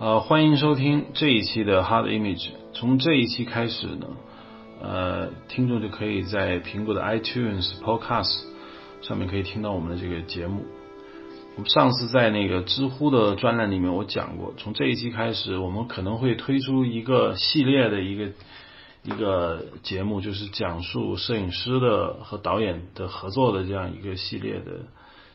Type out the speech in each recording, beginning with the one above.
呃，欢迎收听这一期的 Hard Image。从这一期开始呢，呃，听众就可以在苹果的 iTunes Podcast 上面可以听到我们的这个节目。我们上次在那个知乎的专栏里面我讲过，从这一期开始，我们可能会推出一个系列的一个一个节目，就是讲述摄影师的和导演的合作的这样一个系列的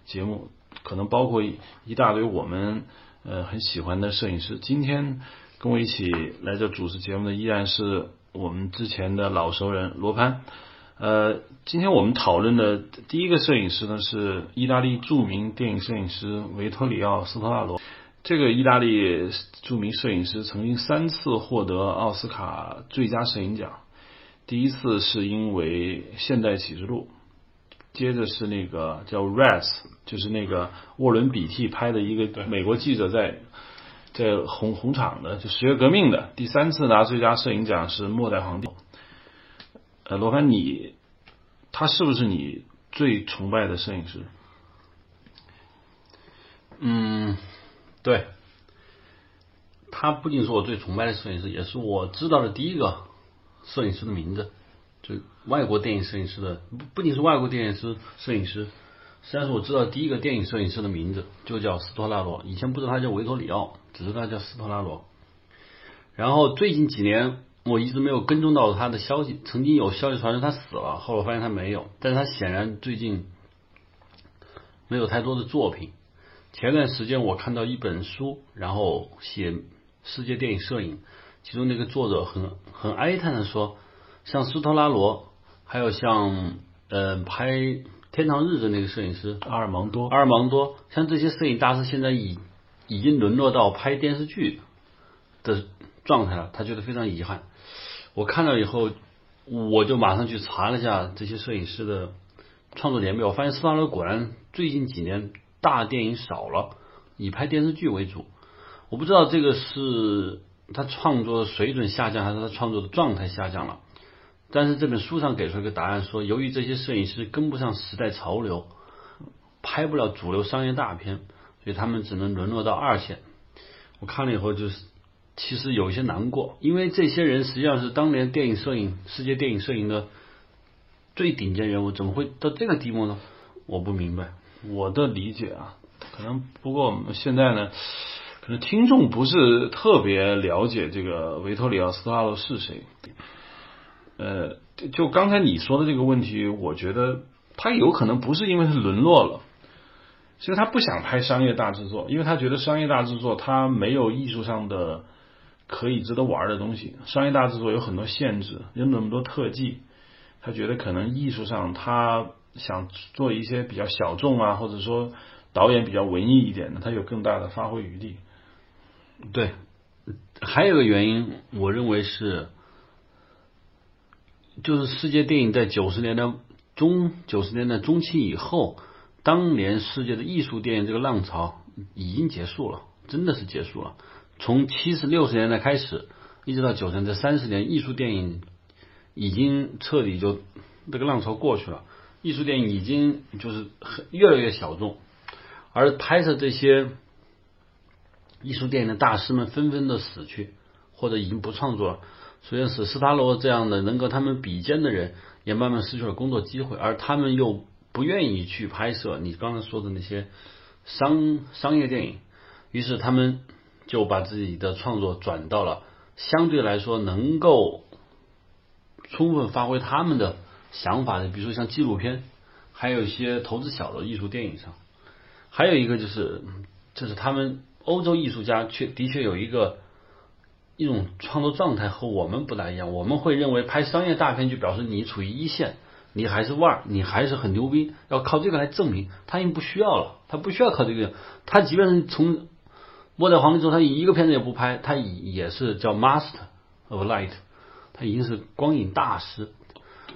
节目，可能包括一大堆我们。呃，很喜欢的摄影师，今天跟我一起来这主持节目的依然是我们之前的老熟人罗潘。呃，今天我们讨论的第一个摄影师呢是意大利著名电影摄影师维托里奥斯特拉罗。这个意大利著名摄影师曾经三次获得奥斯卡最佳摄影奖，第一次是因为《现代启示录》。接着是那个叫 Ras，就是那个沃伦比蒂拍的一个美国记者在在红红场的，就十月革命的。第三次拿最佳摄影奖是末代皇帝。呃，罗凡，你他是不是你最崇拜的摄影师？嗯，对，他不仅是我最崇拜的摄影师，也是我知道的第一个摄影师的名字。就外国电影摄影师的不不仅是外国电影师摄影师，实际上是我知道第一个电影摄影师的名字就叫斯托拉罗。以前不知道他叫维托里奥，只知道他叫斯托拉罗。然后最近几年我一直没有跟踪到他的消息，曾经有消息传说他死了，后来发现他没有。但是他显然最近没有太多的作品。前段时间我看到一本书，然后写世界电影摄影，其中那个作者很很哀叹的说。像斯托拉罗，还有像呃拍《天堂日》的那个摄影师阿尔芒多，阿尔芒多，像这些摄影大师现在已已经沦落到拍电视剧的状态了，他觉得非常遗憾。我看了以后，我就马上去查了一下这些摄影师的创作年表，我发现斯托拉罗果然最近几年大电影少了，以拍电视剧为主。我不知道这个是他创作的水准下降，还是他创作的状态下降了。但是这本书上给出一个答案，说由于这些摄影师跟不上时代潮流，拍不了主流商业大片，所以他们只能沦落到二线。我看了以后，就是其实有一些难过，因为这些人实际上是当年电影摄影世界电影摄影的最顶尖人物，怎么会到这个地步呢？我不明白。我的理解啊，可能不过我们现在呢，可能听众不是特别了解这个维托里奥斯特拉罗是谁。呃，就刚才你说的这个问题，我觉得他有可能不是因为他沦落了，其实他不想拍商业大制作，因为他觉得商业大制作他没有艺术上的可以值得玩的东西。商业大制作有很多限制，有那么多特技，他觉得可能艺术上他想做一些比较小众啊，或者说导演比较文艺一点的，他有更大的发挥余地。对，还有个原因，我认为是。就是世界电影在九十年代中、九十年代中期以后，当年世界的艺术电影这个浪潮已经结束了，真的是结束了。从七十六十年代开始，一直到九十年这三十年，艺术电影已经彻底就这个浪潮过去了。艺术电影已经就是很越来越小众，而拍摄这些艺术电影的大师们纷纷的死去，或者已经不创作了。首先是斯塔罗这样的能够他们比肩的人，也慢慢失去了工作机会，而他们又不愿意去拍摄你刚才说的那些商商业电影，于是他们就把自己的创作转到了相对来说能够充分发挥他们的想法的，比如说像纪录片，还有一些投资小的艺术电影上。还有一个就是，就是他们欧洲艺术家确的确有一个。一种创作状态和我们不大一样，我们会认为拍商业大片就表示你处于一线，你还是腕儿，你还是很牛逼，要靠这个来证明。他已经不需要了，他不需要靠这个，他即便是从末代皇帝之后，他一个片子也不拍，他也是叫 master of light，他已经是光影大师。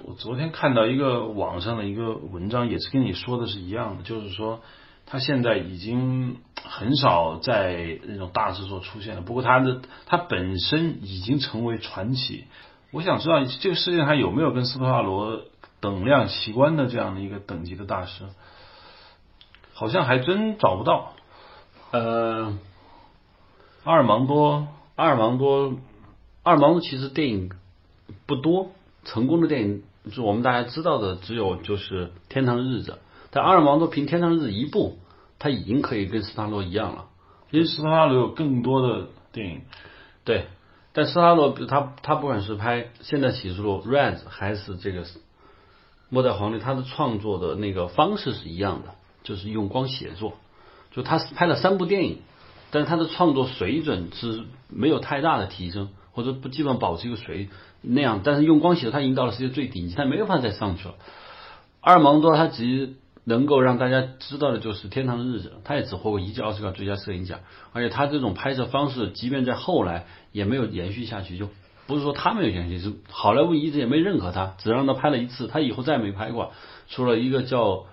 我昨天看到一个网上的一个文章，也是跟你说的是一样的，就是说。他现在已经很少在那种大制作出现了，不过他的他本身已经成为传奇。我想知道这个世界上还有没有跟斯托拉罗等量齐观的这样的一个等级的大师？好像还真找不到。呃，阿尔芒多，阿尔芒多，阿尔芒多其实电影不多，成功的电影就我们大家知道的只有就是《天堂日子》，但阿尔芒多凭《天堂日子》一部，他已经可以跟斯塔罗一样了。因为斯塔罗有更多的电影，对，但斯塔罗他他不管是拍《现代启示录》（Red） 还是这个《末代皇帝》，他的创作的那个方式是一样的，就是用光写作。就他是拍了三部电影，但是他的创作水准是没有太大的提升，或者不基本保持一个水那样。但是用光写作，他已经到了世界最顶级，他没有办法再上去了。阿尔芒多他只能够让大家知道的就是《天堂的日子》，他也只获过一届奥斯卡最佳摄影奖，而且他这种拍摄方式，即便在后来也没有延续下去，就不是说他没有延续，是好莱坞一直也没认可他，只让他拍了一次，他以后再也没拍过，除了一个叫《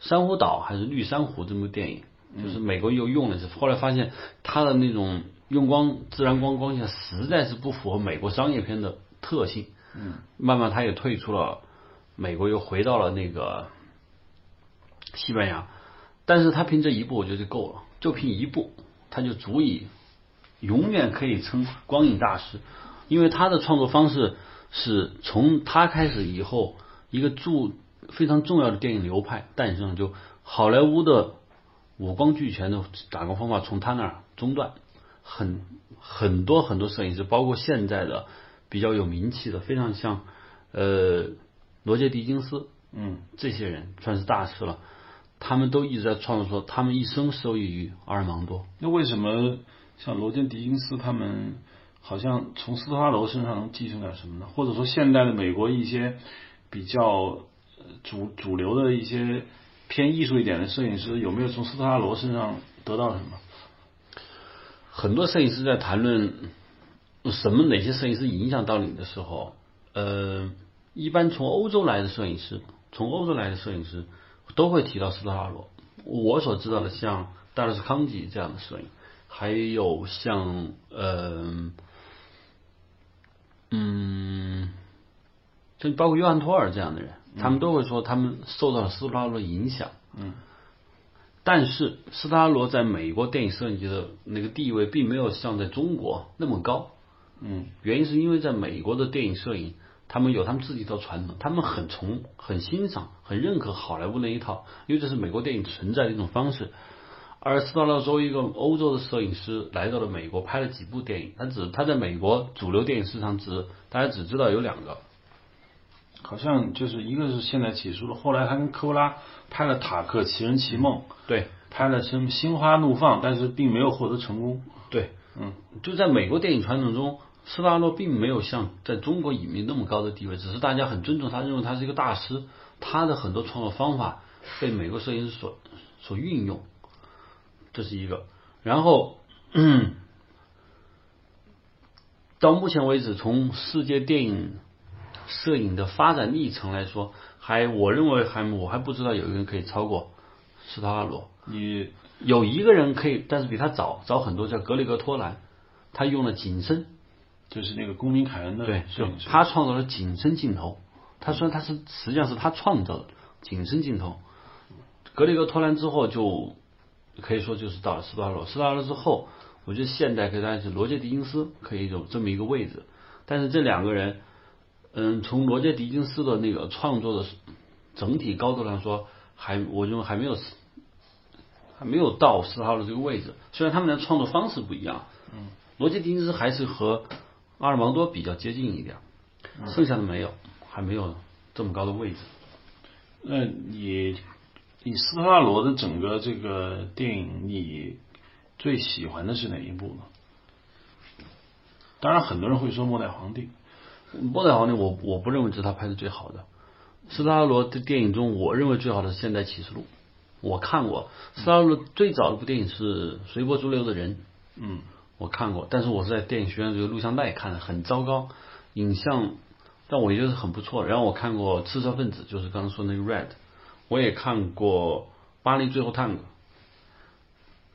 珊瑚岛》还是《绿珊瑚》这部电影。就是美国又用了一次，后来发现他的那种用光自然光光线实在是不符合美国商业片的特性，嗯，慢慢他也退出了美国，又回到了那个西班牙，但是他凭这一步我觉得就够了，就凭一步他就足以永远可以称光影大师，因为他的创作方式是从他开始以后一个注非常重要的电影流派诞生，就好莱坞的。五光俱全的打光方法从他那儿中断，很很多很多摄影师，包括现在的比较有名气的，非常像呃罗杰狄金斯，嗯，这些人算是大师了，他们都一直在创作，说他们一生受益于阿尔芒多。那为什么像罗杰狄金斯他们好像从斯特拉罗身上能继承点什么呢？或者说现代的美国一些比较主主流的一些。偏艺术一点的摄影师有没有从斯特拉罗身上得到什么？很多摄影师在谈论什么哪些摄影师影响到你的时候，呃，一般从欧洲来的摄影师，从欧洲来的摄影师都会提到斯特拉罗。我所知道的，像戴勒斯康吉这样的摄影，还有像呃，嗯，就包括约翰托尔这样的人。他们都会说，他们受到了斯特拉罗的影响。嗯，但是斯特拉罗在美国电影摄影界的那个地位，并没有像在中国那么高。嗯，原因是因为在美国的电影摄影，他们有他们自己一套传统，他们很崇、很欣赏、很认可好莱坞那一套，因为这是美国电影存在的一种方式。而斯特拉罗作为一个欧洲的摄影师来到了美国，拍了几部电影，他只他在美国主流电影市场只大家只知道有两个。好像就是一个是现在起诉了，后来他跟科波拉拍了《塔克奇人奇梦》，对，拍了什么《心花怒放》，但是并没有获得成功。对，嗯，就在美国电影传统中，斯拉洛并没有像在中国影迷那么高的地位，只是大家很尊重他，认为他是一个大师，他的很多创作方法被美国摄影师所所运用，这是一个。然后，嗯到目前为止，从世界电影。摄影的发展历程来说，还我认为还我还不知道有一个人可以超过斯特拉罗。你有一个人可以，但是比他早早很多，叫格里格托兰，他用了景深，就是那个公民凯恩的对，就他创造了景深镜头。他说他是实际上是他创造的景深镜头。格里格托兰之后就可以说就是到了斯特拉罗，斯特拉罗之后，我觉得现代可以算是罗杰狄金斯可以有这么一个位置。但是这两个人。嗯，从罗杰·狄金斯的那个创作的整体高度上说，还我认为还没有还没有到斯哈的这个位置。虽然他们的创作方式不一样，嗯，罗杰·狄金斯还是和阿尔芒多比较接近一点，剩下的没有，还没有这么高的位置。那你以斯特拉罗的整个这个电影，你最喜欢的是哪一部呢？当然，很多人会说《末代皇帝》。末代皇帝，我我不认为是他拍的最好的。斯特拉罗的电影中，我认为最好的是《现代启示录》。我看过斯特拉罗最早的部电影是《随波逐流的人》，嗯，我看过，但是我是在电影学院这个录像带看的，很糟糕，影像，但我觉得很不错。然后我看过《刺杀分子》，就是刚刚说那个《Red》，我也看过《巴黎最后探戈》。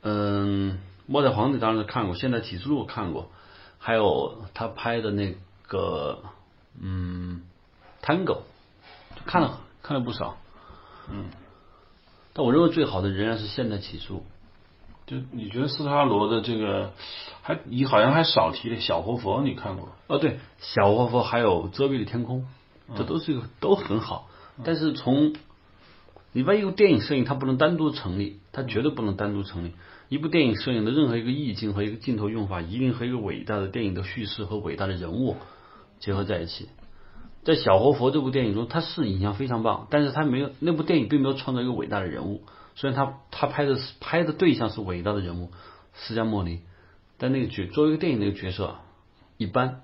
嗯，末代皇帝当然是看过，《现代启示录》看过，还有他拍的那。个嗯，Tango 看了看了不少，嗯，但我认为最好的仍然是现代起诉。就你觉得斯特拉罗的这个还你好像还少提了小活佛，你看过？哦，对，小活佛还有遮蔽的天空，这都是一个都很好。但是从你把一部电影摄影，它不能单独成立，它绝对不能单独成立。一部电影摄影的任何一个意境和一个镜头用法，一定和一个伟大的电影的叙事和伟大的人物结合在一起。在小活佛这部电影中，它是影像非常棒，但是它没有那部电影并没有创造一个伟大的人物。虽然他他拍的是拍的对象是伟大的人物释迦牟尼，但那个角作为一个电影那个角色啊一般。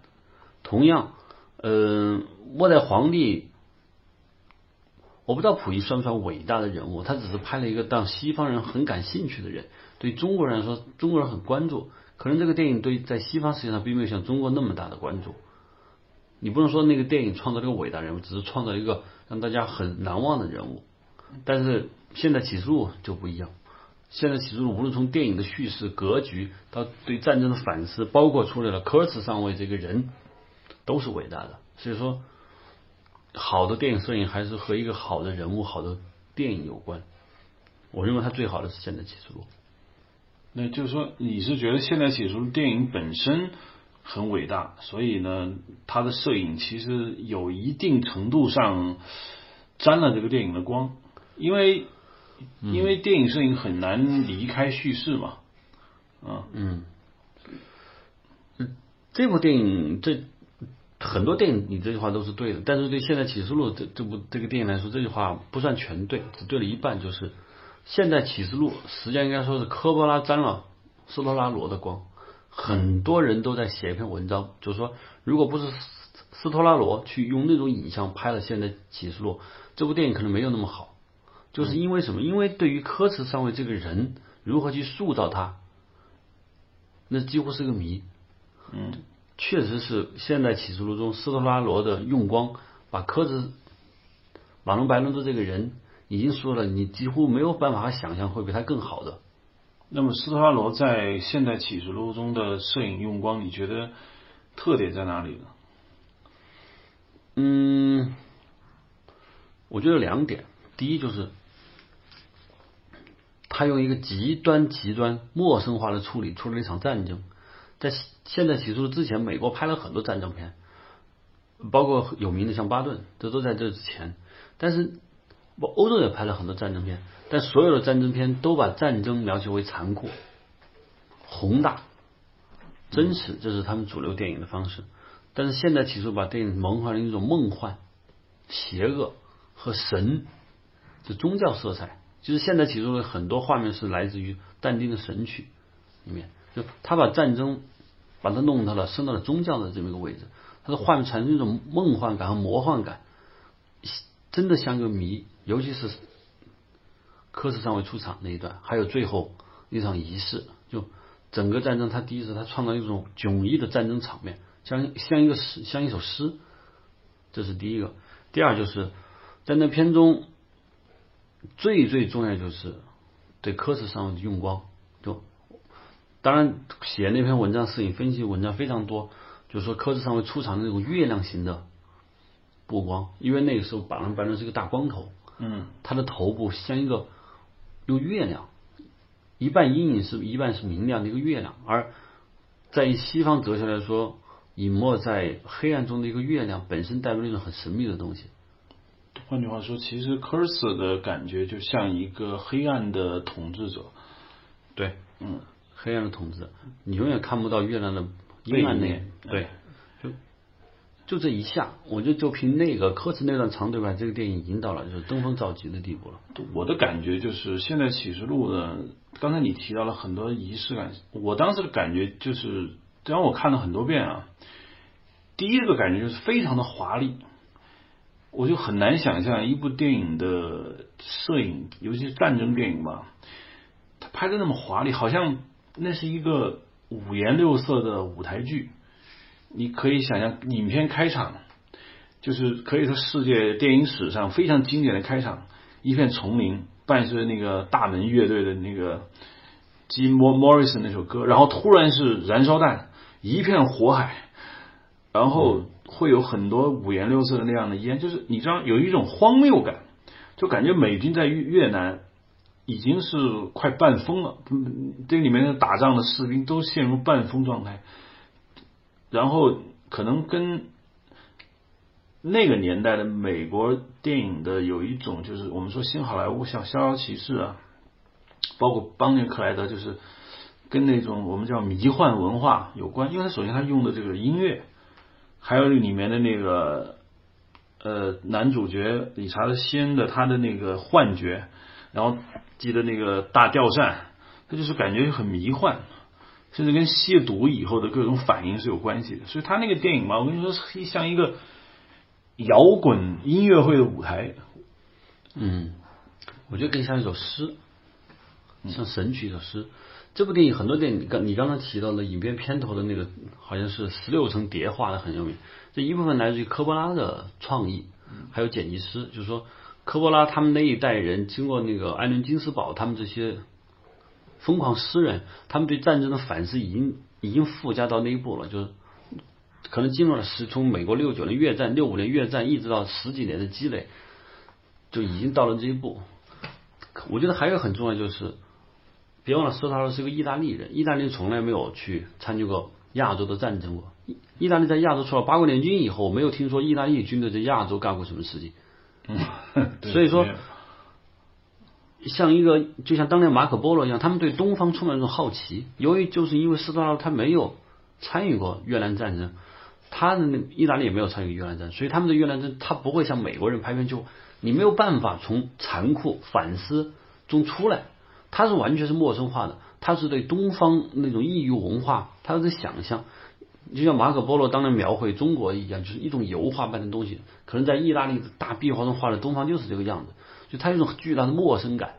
同样，嗯，末代皇帝，我不知道溥仪算不算伟大的人物，他只是拍了一个让西方人很感兴趣的人。对中国人来说，中国人很关注，可能这个电影对在西方世界上并没有像中国那么大的关注。你不能说那个电影创造了一个伟大人物，只是创造一个让大家很难忘的人物。但是现在启示录就不一样，现在启示录无论从电影的叙事格局到对战争的反思，包括出来了科尔茨上尉这个人，都是伟大的。所以说，好的电影摄影还是和一个好的人物、好的电影有关。我认为它最好的是现在启示录。那就是说，你是觉得现在启示录电影本身很伟大，所以呢，它的摄影其实有一定程度上沾了这个电影的光。因为因为电影摄影很难离开叙事嘛，啊，嗯，这部电影这很多电影你这句话都是对的，但是对现在启示录这这部这个电影来说，这句话不算全对，只对了一半。就是现在启示录实际上应该说是科波拉沾了斯托拉罗的光，很多人都在写一篇文章，就是说如果不是斯托拉罗去用那种影像拍了现在启示录，这部电影可能没有那么好。就是因为什么？因为对于科茨上尉这个人如何去塑造他，那几乎是个谜。嗯，确实是现代启示录中斯特拉罗的用光，把科茨马龙白兰度这个人已经说了，你几乎没有办法想象会比他更好的。那么斯特拉罗在现代启示录中的摄影用光，你觉得特点在哪里呢？嗯，我觉得两点，第一就是。他用一个极端极端陌生化的处理，出了一场战争。在现在起诉之前，美国拍了很多战争片，包括有名的像巴顿，这都在这之前。但是，欧洲也拍了很多战争片，但所有的战争片都把战争描写为残酷、宏大、真实，这是他们主流电影的方式。但是现在起诉把电影蒙上了一种梦幻、邪恶和神，就宗教色彩。其实现在其中的很多画面是来自于但丁的《神曲》里面，就他把战争把它弄到了升到了宗教的这么一个位置，他的画面产生一种梦幻感和魔幻感，真的像个谜。尤其是科斯上尉出场那一段，还有最后一场仪式，就整个战争，他第一次他创造一种迥异的战争场面，像像一个诗，像一首诗，这是第一个。第二就是在那片中。最最重要就是对科室上的用光，就当然写那篇文章、摄影分析文章非常多，就是说科室上会出场的那种月亮型的布光，因为那个时候板蓝白伦是个大光头，嗯，他的头部像一个用月亮，一半阴影是一半是明亮的一个月亮，而在西方哲学来说，隐没在黑暗中的一个月亮本身代表一种很神秘的东西。换句话说，其实科斯的感觉就像一个黑暗的统治者，对，嗯，黑暗的统治，你永远看不到月亮的阴暗面，对，就就这一下，我就就凭那个科斯那段长对白，这个电影引导了，就是登峰造极的地步了。我的感觉就是，现在启示录呢，刚才你提到了很多仪式感，我当时的感觉就是，让我看了很多遍啊，第一个感觉就是非常的华丽。我就很难想象一部电影的摄影，尤其是战争电影吧，它拍的那么华丽，好像那是一个五颜六色的舞台剧。你可以想象，影片开场就是可以说世界电影史上非常经典的开场，一片丛林，伴随着那个大门乐队的那个 Jim Morrison 那首歌，然后突然是燃烧弹，一片火海，然后。会有很多五颜六色的那样的烟，就是你知道有一种荒谬感，就感觉美军在越越南已经是快半疯了，这里面的打仗的士兵都陷入半疯状态，然后可能跟那个年代的美国电影的有一种就是我们说新好莱坞像《逍遥骑士》啊，包括邦尼克莱德，就是跟那种我们叫迷幻文化有关，因为他首先他用的这个音乐，还有里面的那个呃男主角理查德·西恩的他的那个幻觉。然后记得那个大吊扇，他就是感觉很迷幻，甚至跟吸毒以后的各种反应是有关系的。所以他那个电影嘛，我跟你说，像一个摇滚音乐会的舞台。嗯，我觉得更像一首诗，像神曲一首诗。这部电影很多电影，刚你刚才提到的影片片头的那个，好像是十六层叠画的很有名。这一部分来自于科波拉的创意，还有剪辑师，就是说。科波拉他们那一代人，经过那个艾伦金斯堡他们这些疯狂诗人，他们对战争的反思已经已经附加到那一步了，就是可能经过了十从美国六九年越战、六五年越战，一直到十几年的积累，就已经到了这一步。我觉得还有很重要就是，别忘了斯特劳是个意大利人，意大利从来没有去参与过亚洲的战争过。意意大利在亚洲出了八国联军以后，没有听说意大利军队在亚洲干过什么事情。嗯，所以说，像一个就像当年马可波罗一样，他们对东方充满一种好奇。由于就是因为斯特劳他没有参与过越南战争，他的那意大利也没有参与越南战争，所以他们的越南战他不会像美国人拍片，就你没有办法从残酷反思中出来，它是完全是陌生化的，它是对东方那种异域文化，它的想象。就像马可波罗当年描绘中国一样，就是一种油画般的东西，可能在意大利的大壁画中画的东方就是这个样子，就它有一种巨大的陌生感。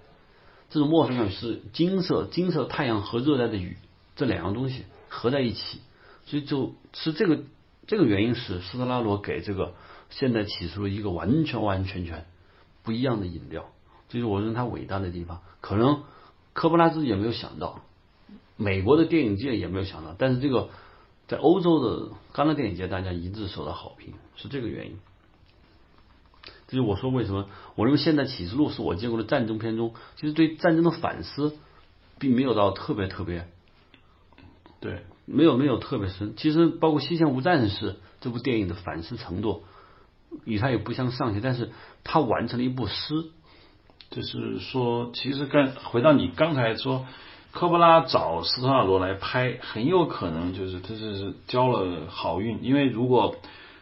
这种陌生感是金色、金色太阳和热带的雨这两样东西合在一起，所以就是这个这个原因是斯特拉罗给这个现代起出了一个完全完全全不一样的饮料，这是我认为它伟大的地方。可能科波拉自己也没有想到，美国的电影界也没有想到，但是这个。在欧洲的戛纳电影节，大家一致受到好评，是这个原因。这就我说为什么我认为现在《启示录》是我见过的战争片中，其实对战争的反思并没有到特别特别，对，没有没有特别深。其实包括《西线无战事》这部电影的反思程度与它也不相上下，但是它完成了一部诗。就是说，其实刚回到你刚才说。科波拉找斯特拉罗来拍，很有可能就是他是交了好运，因为如果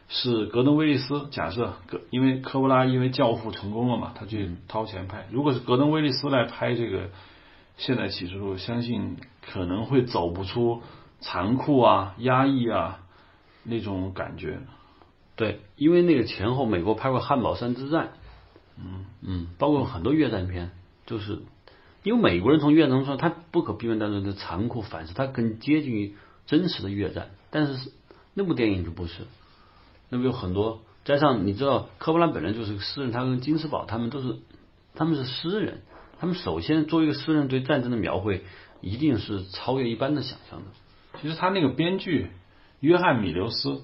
是格登威利斯，假设格，因为科波拉因为教父成功了嘛，他去掏钱拍，如果是格登威利斯来拍这个现代启示录，相信可能会走不出残酷啊、压抑啊那种感觉。对，因为那个前后美国拍过汉堡山之战，嗯嗯，包括很多越战片，就是。因为美国人从越战中，他不可避免当中的残酷反思，他更接近于真实的越战。但是那部电影就不是，那部有很多，加上你知道，科波拉本人就是个诗人，他跟金斯堡他们都是，他们是诗人，他们首先作为一个诗人，对战争的描绘一定是超越一般的想象的。其实他那个编剧约翰米留斯，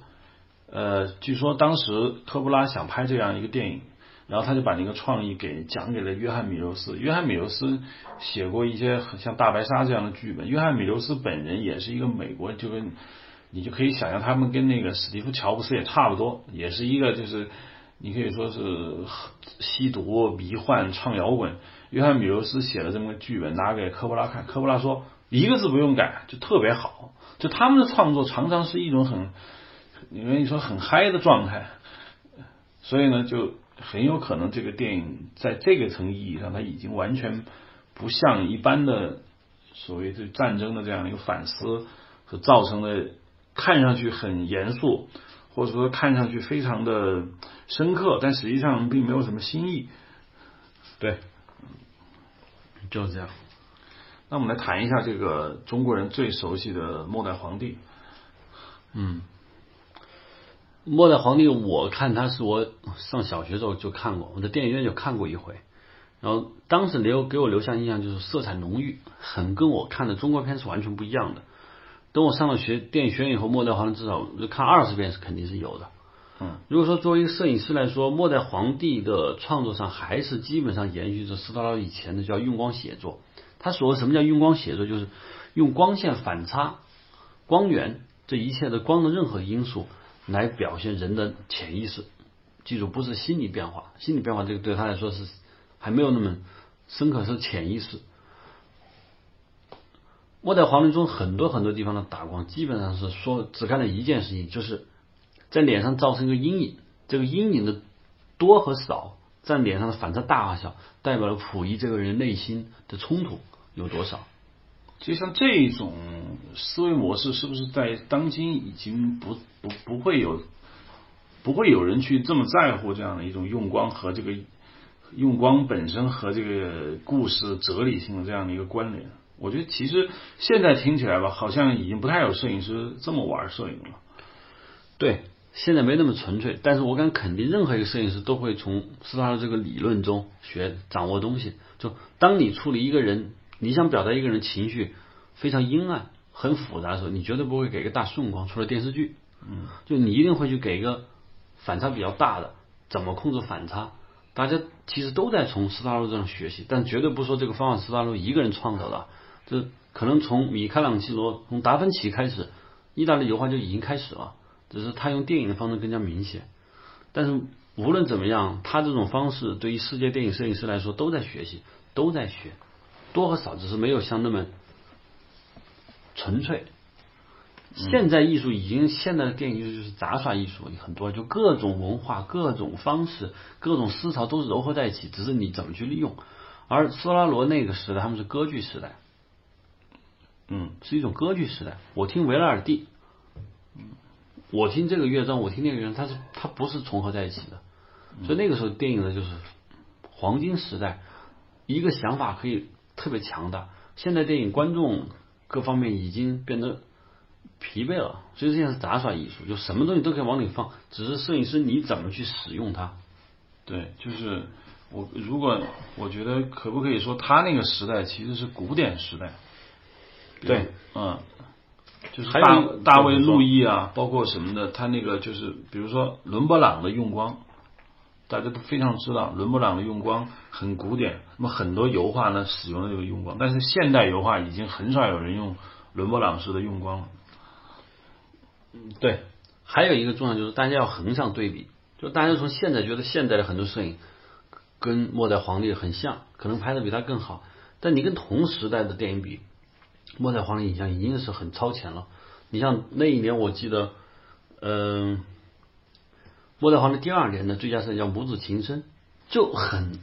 呃，据说当时科波拉想拍这样一个电影。然后他就把那个创意给讲给了约翰米留斯。约翰米留斯写过一些很像《大白鲨》这样的剧本。约翰米留斯本人也是一个美国，就跟你就可以想象，他们跟那个史蒂夫乔布斯也差不多，也是一个就是你可以说是吸毒、迷幻、唱摇滚。约翰米留斯写了这么个剧本，拿给科波拉看，科波拉说一个字不用改，就特别好。就他们的创作常常是一种很，你跟你说很嗨的状态，所以呢就。很有可能这个电影在这个层意义上，它已经完全不像一般的所谓对战争的这样的一个反思所造成的，看上去很严肃，或者说看上去非常的深刻，但实际上并没有什么新意。对，就是这样。那我们来谈一下这个中国人最熟悉的末代皇帝。嗯。末代皇帝，我看他是我上小学时候就看过，我在电影院就看过一回，然后当时留给我留下印象就是色彩浓郁，很跟我看的中国片是完全不一样的。等我上了学电影学院以后，末代皇帝至少看二十遍是肯定是有的。嗯，如果说作为一个摄影师来说，末代皇帝的创作上还是基本上延续着斯特拉以前的叫用光写作。他所谓什么叫用光写作，就是用光线反差、光源这一切的光的任何因素来表现人的潜意识。记住，不是心理变化，心理变化这个对他来说是还没有那么深刻，是潜意识。末代皇帝中很多很多地方的打光，基本上是说只干了一件事情，就是在脸上造成一个阴影。这个阴影的多和少，在脸上的反差大和小，代表了溥仪这个人内心的冲突有多少。就像这种思维模式，是不是在当今已经不不不会有不会有人去这么在乎这样的一种用光和这个用光本身和这个故事哲理性的这样的一个关联？我觉得其实现在听起来吧，好像已经不太有摄影师这么玩摄影了。对，现在没那么纯粹，但是我敢肯定，任何一个摄影师都会从斯大的这个理论中学掌握东西。就当你处理一个人，你想表达一个人情绪非常阴暗、很复杂的时候，你绝对不会给个大顺光，除了电视剧，嗯，就你一定会去给一个反差比较大的，怎么控制反差？大家其实都在从斯大路这种学习，但绝对不说这个方法斯大路一个人创造的。这可能从米开朗基罗、从达芬奇开始，意大利油画就已经开始了，只是他用电影的方式更加明显。但是无论怎么样，他这种方式对于世界电影摄影师来说都在学习，都在学，多和少只是没有像那么纯粹。现在艺术已经，现在的电影艺术就是杂耍艺术，很多就各种文化、各种方式、各种思潮都是糅合在一起，只是你怎么去利用。而斯拉罗那个时代，他们是歌剧时代。嗯，是一种歌剧时代。我听维拉尔第，我听这个乐章，我听那个乐章，它是它不是重合在一起的。所以那个时候电影呢，就是黄金时代，一个想法可以特别强大。现在电影观众各方面已经变得疲惫了，所以现在是杂耍艺术，就什么东西都可以往里放，只是摄影师你怎么去使用它。对，就是我如果我觉得可不可以说，他那个时代其实是古典时代。对，嗯，就是大大卫路易啊，包括什么的，他那个就是比如说伦勃朗的用光，大家都非常知道伦勃朗的用光很古典，那么很多油画呢使用的这个用光，但是现代油画已经很少有人用伦勃朗式的用光了。嗯，对，还有一个重要就是大家要横向对比，就大家从现在觉得现在的很多摄影跟末代皇帝很像，可能拍的比他更好，但你跟同时代的电影比。末代皇帝影像已经是很超前了。你像那一年，我记得，嗯，末代皇帝第二年的最佳摄影叫《母子情深》，就很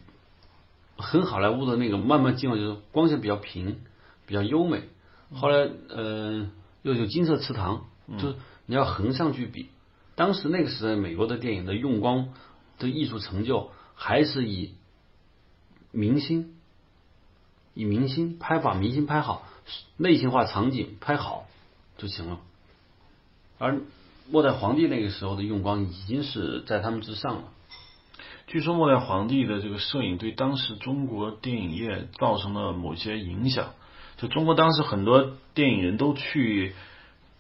很好莱坞的那个慢慢进入，就是光线比较平，比较优美。后来，嗯，又有金色池塘，就是你要横向去比。当时那个时代，美国的电影的用光的艺术成就，还是以明星，以明星拍把明星拍好。类型化场景拍好就行了，而末代皇帝那个时候的用光已经是在他们之上了。据说末代皇帝的这个摄影对当时中国电影业造成了某些影响，就中国当时很多电影人都去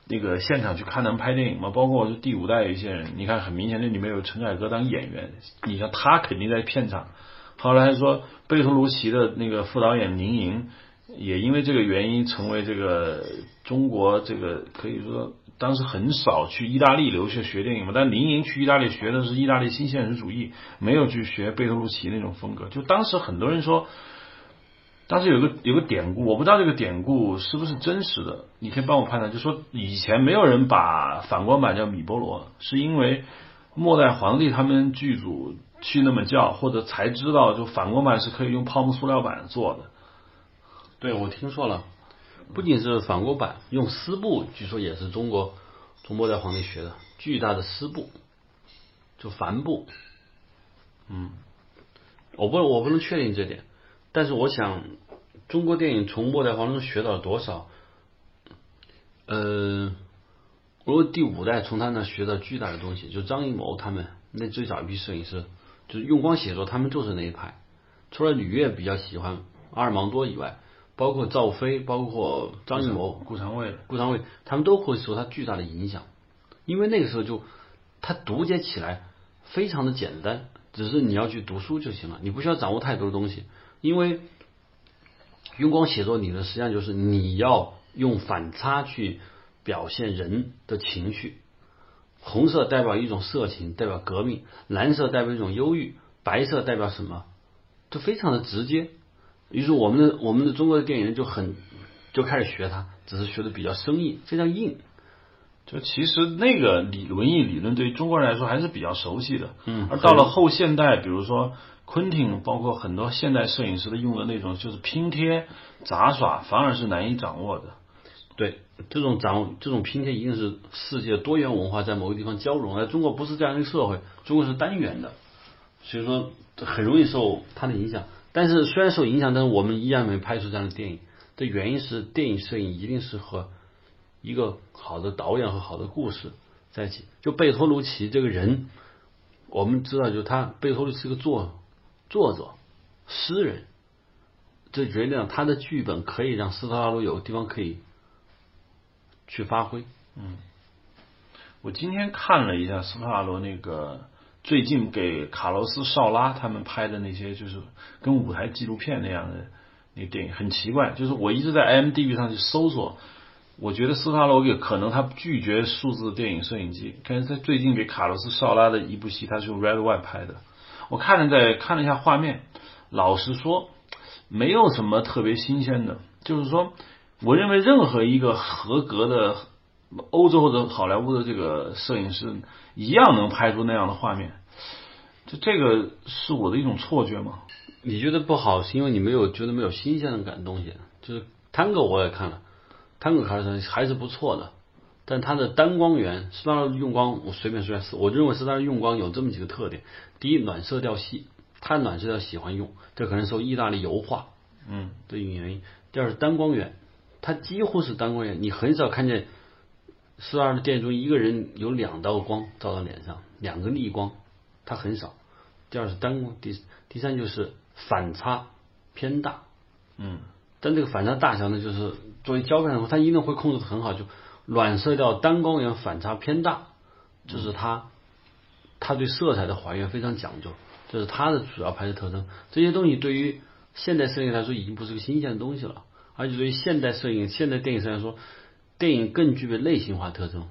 那个现场去看他们拍电影嘛，包括是第五代一些人，你看很明显那里面有陈凯歌当演员，你像他肯定在片场。后来还说贝托鲁奇的那个副导演宁莹。也因为这个原因，成为这个中国这个可以说当时很少去意大利留学学电影嘛。但林莹去意大利学的是意大利新现实主义，没有去学贝托鲁奇那种风格。就当时很多人说，当时有个有个典故，我不知道这个典故是不是真实的，你可以帮我判断。就说以前没有人把反光板叫米波罗，是因为末代皇帝他们剧组去那么叫，或者才知道就反光板是可以用泡沫塑料板做的。对，我听说了，不仅是反光板，用丝布，据说也是中国从末代皇帝学的，巨大的丝布，就帆布。嗯，我不我不能确定这点，但是我想，中国电影从末代皇帝学到了多少？呃，如果第五代从他那学到巨大的东西，就张艺谋他们那最早一批摄影师，就是用光写作，他们就是那一派。除了吕越比较喜欢阿尔芒多以外。包括赵飞，包括张艺谋、顾长卫、顾长卫，他们都会受他巨大的影响，因为那个时候就他读解起来非常的简单，只是你要去读书就行了，你不需要掌握太多的东西，因为用光写作理论实际上就是你要用反差去表现人的情绪。红色代表一种色情，代表革命；蓝色代表一种忧郁，白色代表什么？就非常的直接。于是我们的我们的中国的电影人就很就开始学它，只是学的比较生硬，非常硬。就其实那个理文艺理论对于中国人来说还是比较熟悉的。嗯而到了后现代，比如说昆汀，包括很多现代摄影师的用的那种就是拼贴、杂耍，反而是难以掌握的。对，这种掌这种拼贴一定是世界多元文化在某个地方交融，而中国不是这样一个社会，中国是单元的，所以说很容易受它的影响。但是虽然受影响，但是我们依然没拍出这样的电影。的原因是电影摄影一定是和一个好的导演和好的故事在一起。就贝托鲁奇这个人，我们知道，就他贝托鲁奇是个作作者、诗人，这决定了他的剧本可以让斯特拉罗有地方可以去发挥。嗯我今天看了一下斯特拉罗那个最近给卡洛斯·绍拉他们拍的那些，就是跟舞台纪录片那样的那个电影，很奇怪。就是我一直在 M D B 上去搜索，我觉得斯特拉罗也可能他拒绝数字电影摄影机，但是他最近给卡洛斯·绍拉的一部戏，他是用 Red One 拍的。我看了在看了一下画面，老实说，没有什么特别新鲜的。就是说，我认为任何一个合格的欧洲或者好莱坞的这个摄影师一样能拍出那样的画面。就这个是我的一种错觉吗？你觉得不好，是因为你没有觉得没有新鲜的感东西。就是探戈我也看了，探戈卡尔森还是不错的，但它的单光源，斯大的用光，我随便说一下，我认为斯大的用光有这么几个特点：第一，暖色调系，他暖色调喜欢用，这可能受意大利油画嗯的原因；第二是单光源，它几乎是单光源，你很少看见斯大的电影中一个人有两道光照到脸上，两个逆光，它很少。第二是单光，第第三就是反差偏大，嗯但这个反差大小呢，就是作为胶片的话，它一定会控制的很好，就暖色调单光源反差偏大，这是它它对色彩的还原非常讲究，这是它的主要拍摄特征。这些东西对于现代摄影来说已经不是个新鲜的东西了，而且对于现代摄影、现代电影来说，电影更具备类型化特征。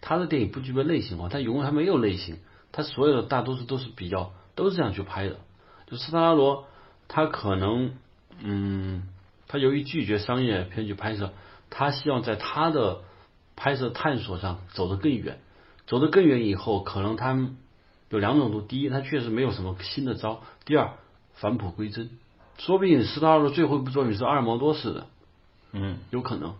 他的电影不具备类型化，他永远还没有类型，他所有的大多数都是比较都是这样去拍的。就斯特拉罗，他可能嗯，他由于拒绝商业片去拍摄，他希望在他的拍摄探索上走得更远，走得更远以后，可能他有两种路：第一，他确实没有什么新的招；第二，返璞归真。说不定斯特拉罗最后一部作品是阿尔毛多式的，嗯有可能。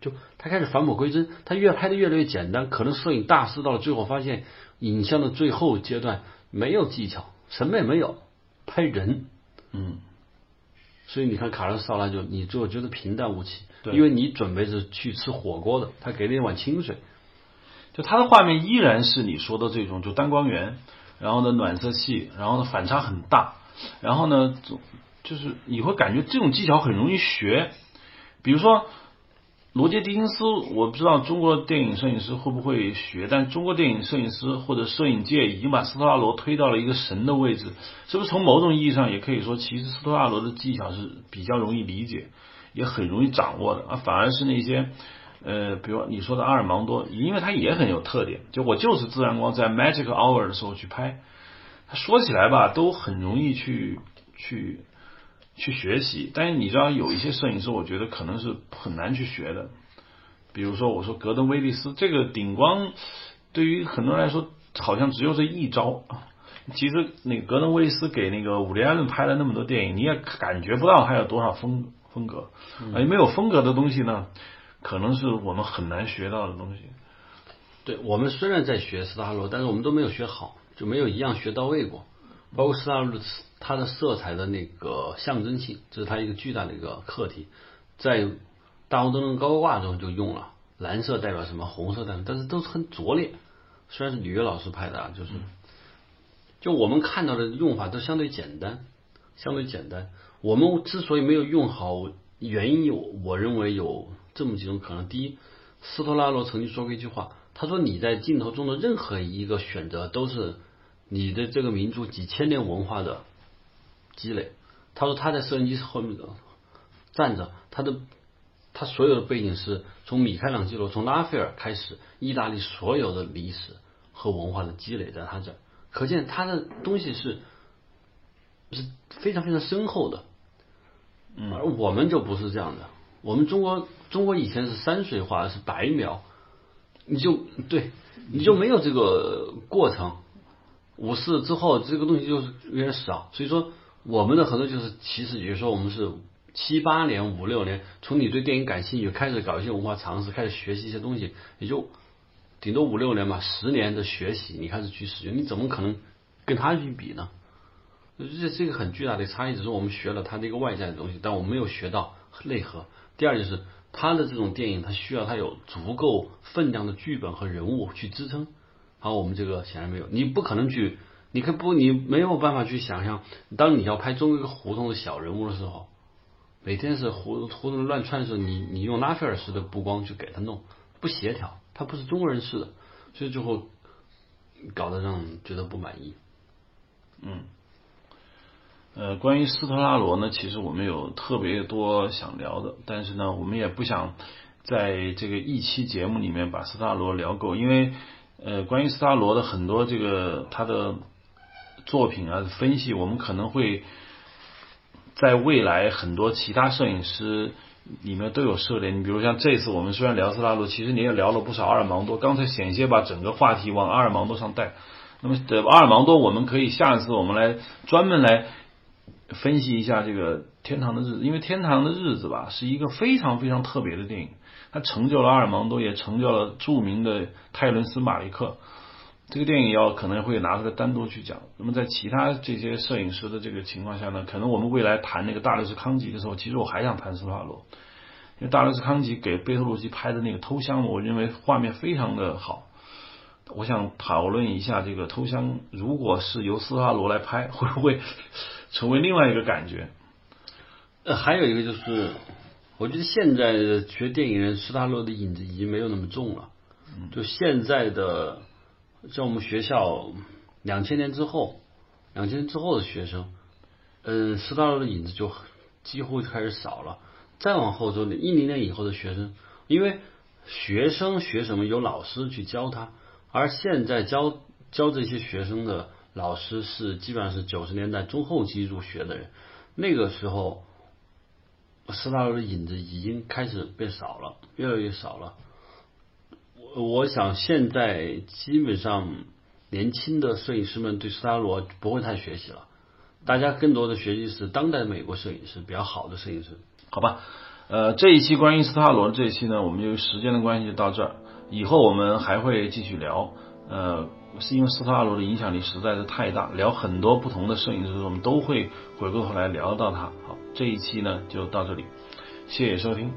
就他开始返璞归真，他越拍的越来越简单。可能摄影大师到了最后发现，影像的最后阶段没有技巧，什么也没有，拍人。嗯，所以你看卡洛斯·绍拉就你最后觉得平淡无奇，对因为你准备是去吃火锅的，他给了一碗清水。就他的画面依然是你说的这种，就单光源，然后呢暖色系，然后呢反差很大，然后呢总就是你会感觉这种技巧很容易学，比如说。罗杰·狄金斯，我不知道中国电影摄影师会不会学，但中国电影摄影师或者摄影界已经把斯特拉罗推到了一个神的位置，是不是？从某种意义上也可以说，其实斯特拉罗的技巧是比较容易理解，也很容易掌握的啊，反而是那些呃，比如你说的阿尔芒多，因为他也很有特点，就我就是自然光在 Magic Hour 的时候去拍，他说起来吧，都很容易去去。去学习，但是你知道有一些摄影师，我觉得可能是很难去学的。比如说，我说格登威利斯这个顶光，对于很多人来说，好像只有这一招。其实，那个格登威利斯给那个伍迪·艾伦拍了那么多电影，你也感觉不到他有多少风风格。而没有风格的东西呢，可能是我们很难学到的东西。对我们虽然在学斯大罗，但是我们都没有学好，就没有一样学到位过。包括斯大罗它的色彩的那个象征性，这是它一个巨大的一个课题，在大红灯笼高高挂中就用了蓝色代表什么，红色代表，但是都是很拙劣。虽然是吕约老师拍的啊，就是，就我们看到的用法都相对简单，相对简单。我们之所以没有用好，原因有，我认为有这么几种可能。第一，斯托拉罗曾经说过一句话，他说你在镜头中的任何一个选择都是你的这个民族几千年文化的积累。他说他在摄影机后面站着，他的他所有的背景是从米开朗基罗从拉斐尔开始，意大利所有的历史和文化的积累在他这，可见他的东西是是非常非常深厚的。而我们就不是这样的，我们中国中国以前是山水画是白描，你就对你就没有这个过程。五四之后这个东西就是有点少，所以说我们的很多就是其实，比如说我们是七八年、五六年，从你对电影感兴趣开始搞一些文化常识，开始学习一些东西，也就顶多五六年吧，十年的学习你开始去使用，你怎么可能跟他去比呢？这是一个很巨大的差异，只是我们学了他的一个外在的东西，但我们没有学到内核。第二就是他的这种电影，他需要他有足够分量的剧本和人物去支撑。好，我们这个显然没有，你不可能去，你可不，你没有办法去想象，当你要拍中一个胡同的小人物的时候，每天是胡胡同乱窜的时候，你你用拉斐尔式的布光去给他弄，不协调，他不是中国人似的，所以最后搞得让觉得不满意。嗯。呃，关于斯特拉罗呢，其实我们有特别多想聊的，但是呢，我们也不想在这个一期节目里面把斯特拉罗聊够，因为呃，关于斯特拉罗的很多这个他的作品啊分析，我们可能会在未来很多其他摄影师里面都有涉猎。你比如像这次我们虽然聊斯拉罗，其实你也聊了不少阿尔芒多，刚才险些把整个话题往阿尔芒多上带。那么的阿尔芒多，我们可以下一次我们来专门来。分析一下这个《天堂的日子》，因为《天堂的日子》吧是一个非常非常特别的电影，它成就了阿尔芒多，也成就了著名的泰伦斯·马利克。这个电影要可能会拿出来单独去讲。那么在其他这些摄影师的这个情况下呢，可能我们未来谈那个大律师康吉的时候，其实我还想谈斯特拉罗，因为大律师康吉给贝托鲁奇拍的那个偷香，我认为画面非常的好。我想讨论一下这个偷香，如果是由斯特拉罗来拍，会不会？成为另外一个感觉，呃，还有一个就是，我觉得现在学电影人斯帕罗的影子已经没有那么重了。就现在的，在我们学校两千年之后，两千年之后的学生，嗯，斯大洛的影子就几乎开始少了。再往后走，一零年以后的学生，因为学生学什么有老师去教他，而现在教教这些学生的。老师是基本上是九十年代中后期入学的人，那个时候斯大罗的影子已经开始变少了，越来越少了。我想现在基本上年轻的摄影师们对斯大罗不会太学习了，大家更多的学习是当代美国摄影师比较好的摄影师。好吧，呃，这一期关于斯大罗这一期呢，我们由于时间的关系就到这儿，以后我们还会继续聊，呃。是因为斯特拉罗的影响力实在是太大，聊很多不同的摄影师，我们都会回过头来聊到他。好，这一期呢就到这里，谢谢收听。